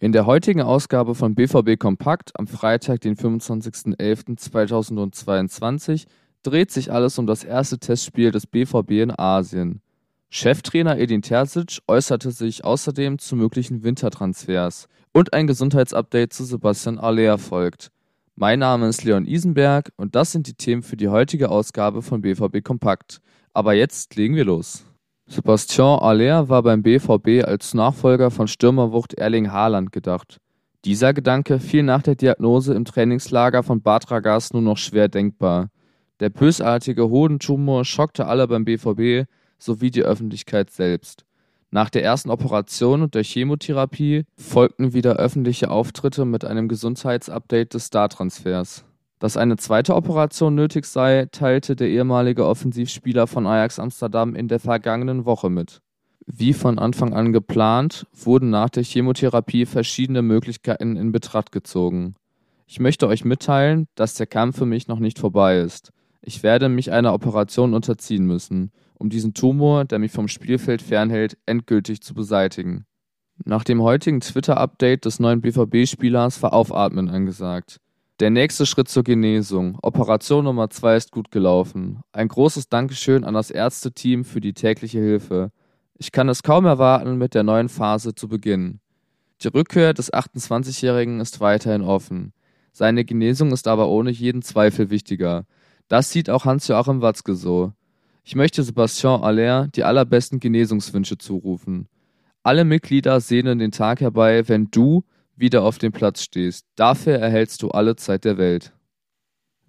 In der heutigen Ausgabe von BVB Kompakt am Freitag, den 25.11.2022, dreht sich alles um das erste Testspiel des BVB in Asien. Cheftrainer Edin Terzic äußerte sich außerdem zu möglichen Wintertransfers und ein Gesundheitsupdate zu Sebastian Aller folgt. Mein Name ist Leon Isenberg und das sind die Themen für die heutige Ausgabe von BVB Kompakt. Aber jetzt legen wir los. Sebastian Aller war beim BVB als Nachfolger von Stürmerwucht Erling Haaland gedacht. Dieser Gedanke fiel nach der Diagnose im Trainingslager von Bad Ragaz nur noch schwer denkbar. Der bösartige Hodentumor schockte alle beim BVB sowie die Öffentlichkeit selbst. Nach der ersten Operation und der Chemotherapie folgten wieder öffentliche Auftritte mit einem Gesundheitsupdate des Startransfers. Dass eine zweite Operation nötig sei, teilte der ehemalige Offensivspieler von Ajax Amsterdam in der vergangenen Woche mit. Wie von Anfang an geplant, wurden nach der Chemotherapie verschiedene Möglichkeiten in Betracht gezogen. Ich möchte euch mitteilen, dass der Kampf für mich noch nicht vorbei ist. Ich werde mich einer Operation unterziehen müssen, um diesen Tumor, der mich vom Spielfeld fernhält, endgültig zu beseitigen. Nach dem heutigen Twitter-Update des neuen BVB-Spielers war Aufatmen angesagt. Der nächste Schritt zur Genesung. Operation Nummer 2 ist gut gelaufen. Ein großes Dankeschön an das Ärzteteam für die tägliche Hilfe. Ich kann es kaum erwarten, mit der neuen Phase zu beginnen. Die Rückkehr des 28-Jährigen ist weiterhin offen. Seine Genesung ist aber ohne jeden Zweifel wichtiger. Das sieht auch Hans-Joachim Watzke so. Ich möchte Sebastian Aller die allerbesten Genesungswünsche zurufen. Alle Mitglieder sehnen den Tag herbei, wenn du, wieder auf dem Platz stehst. Dafür erhältst du alle Zeit der Welt.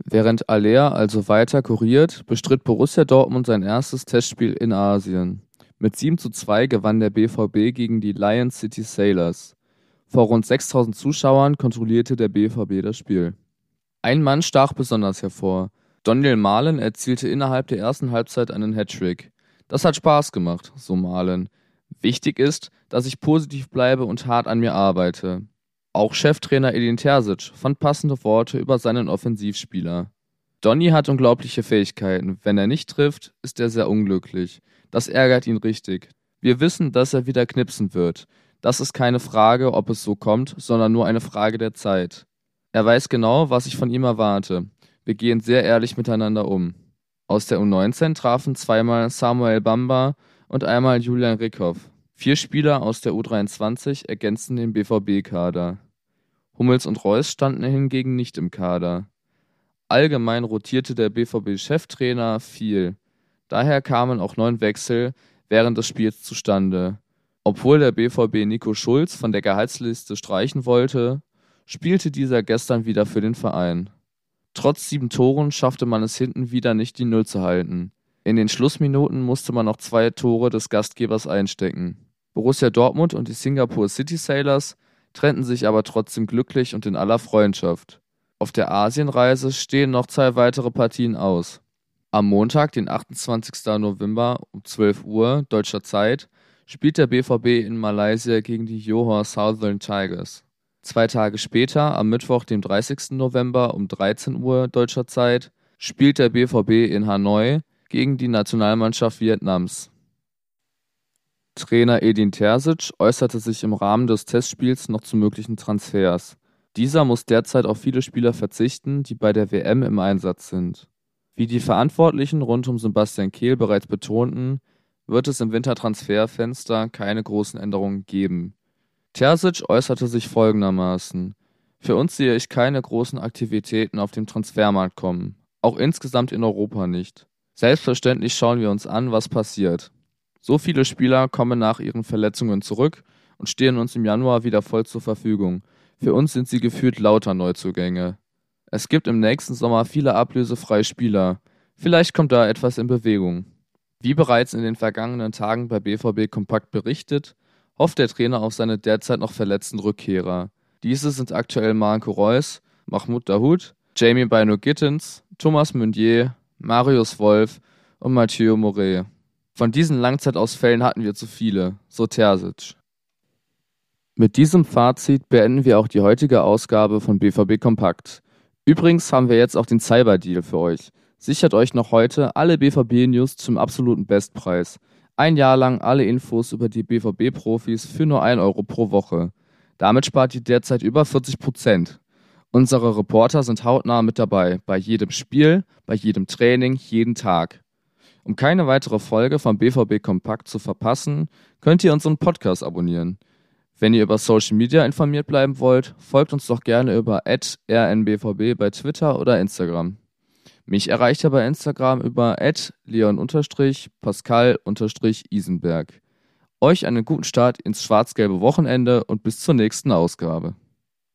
Während Aller also weiter kuriert, bestritt Borussia Dortmund sein erstes Testspiel in Asien. Mit 7 zu 2 gewann der BVB gegen die Lion City Sailors. Vor rund 6000 Zuschauern kontrollierte der BVB das Spiel. Ein Mann stach besonders hervor. Daniel Mahlen erzielte innerhalb der ersten Halbzeit einen Hattrick. Das hat Spaß gemacht, so Mahlen. Wichtig ist, dass ich positiv bleibe und hart an mir arbeite. Auch Cheftrainer Edin Terzic fand passende Worte über seinen Offensivspieler. Donny hat unglaubliche Fähigkeiten. Wenn er nicht trifft, ist er sehr unglücklich. Das ärgert ihn richtig. Wir wissen, dass er wieder knipsen wird. Das ist keine Frage, ob es so kommt, sondern nur eine Frage der Zeit. Er weiß genau, was ich von ihm erwarte. Wir gehen sehr ehrlich miteinander um. Aus der U19 trafen zweimal Samuel Bamba und einmal Julian Rickhoff. Vier Spieler aus der U23 ergänzten den BVB-Kader. Hummels und Reus standen hingegen nicht im Kader. Allgemein rotierte der BVB-Cheftrainer viel. Daher kamen auch neun Wechsel während des Spiels zustande. Obwohl der BVB Nico Schulz von der Gehaltsliste streichen wollte, spielte dieser gestern wieder für den Verein. Trotz sieben Toren schaffte man es hinten wieder nicht die Null zu halten. In den Schlussminuten musste man noch zwei Tore des Gastgebers einstecken. Borussia Dortmund und die Singapore City Sailors trennten sich aber trotzdem glücklich und in aller Freundschaft. Auf der Asienreise stehen noch zwei weitere Partien aus. Am Montag, den 28. November um 12 Uhr deutscher Zeit, spielt der BVB in Malaysia gegen die Johor Southern Tigers. Zwei Tage später, am Mittwoch, dem 30. November um 13 Uhr deutscher Zeit, spielt der BVB in Hanoi gegen die Nationalmannschaft Vietnams. Trainer Edin Terzic äußerte sich im Rahmen des Testspiels noch zu möglichen Transfers. Dieser muss derzeit auf viele Spieler verzichten, die bei der WM im Einsatz sind. Wie die Verantwortlichen rund um Sebastian Kehl bereits betonten, wird es im Wintertransferfenster keine großen Änderungen geben. Terzic äußerte sich folgendermaßen: Für uns sehe ich keine großen Aktivitäten auf dem Transfermarkt kommen, auch insgesamt in Europa nicht. Selbstverständlich schauen wir uns an, was passiert. So viele Spieler kommen nach ihren Verletzungen zurück und stehen uns im Januar wieder voll zur Verfügung. Für uns sind sie gefühlt lauter Neuzugänge. Es gibt im nächsten Sommer viele ablösefreie Spieler. Vielleicht kommt da etwas in Bewegung. Wie bereits in den vergangenen Tagen bei BVB Kompakt berichtet, hofft der Trainer auf seine derzeit noch verletzten Rückkehrer. Diese sind aktuell Marco Reus, Mahmoud Dahoud, Jamie Bino Gittens, Thomas Meunier, Marius Wolf und Mathieu Moret. Von diesen Langzeitausfällen hatten wir zu viele, so Terzic. Mit diesem Fazit beenden wir auch die heutige Ausgabe von BVB Kompakt. Übrigens haben wir jetzt auch den Cyber-Deal für euch. Sichert euch noch heute alle BVB-News zum absoluten Bestpreis. Ein Jahr lang alle Infos über die BVB-Profis für nur 1 Euro pro Woche. Damit spart ihr derzeit über 40 Prozent. Unsere Reporter sind hautnah mit dabei, bei jedem Spiel, bei jedem Training, jeden Tag. Um keine weitere Folge vom BVB Kompakt zu verpassen, könnt ihr unseren Podcast abonnieren. Wenn ihr über Social Media informiert bleiben wollt, folgt uns doch gerne über rnbvb bei Twitter oder Instagram. Mich erreicht ihr bei Instagram über leon-pascal-isenberg. Euch einen guten Start ins schwarz-gelbe Wochenende und bis zur nächsten Ausgabe.